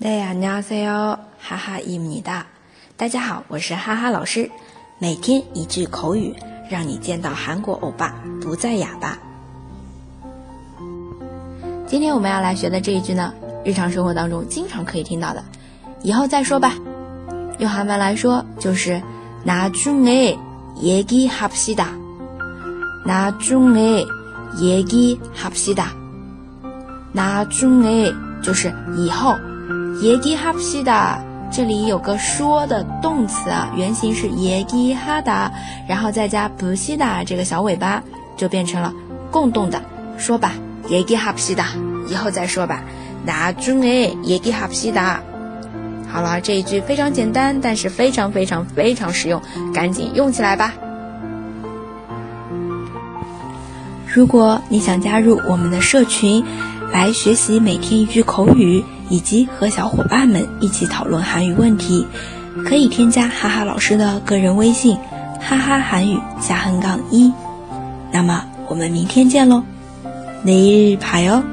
大家好，哈哈伊米哒。大家好，我是哈哈老师。每天一句口语，让你见到韩国欧巴不再哑巴。今天我们要来学的这一句呢，日常生活当中经常可以听到的，以后再说吧。用韩文来说就是나중에얘기합시 다。 나중에얘기합시 다。 나중에就是以后。 耶基哈西达，这里有个说的动词啊，原型是耶基哈达，然后再加不西达这个小尾巴，就变成了共动的。说吧，耶基哈西达，以后再说吧。那中诶，耶基哈西达。好了，这一句非常简单，但是非常非常非常实用，赶紧用起来吧。如果你想加入我们的社群，来学习每天一句口语。以及和小伙伴们一起讨论韩语问题，可以添加哈哈老师的个人微信“哈哈韩语加横杠一”。那么我们明天见喽，내일봐 요。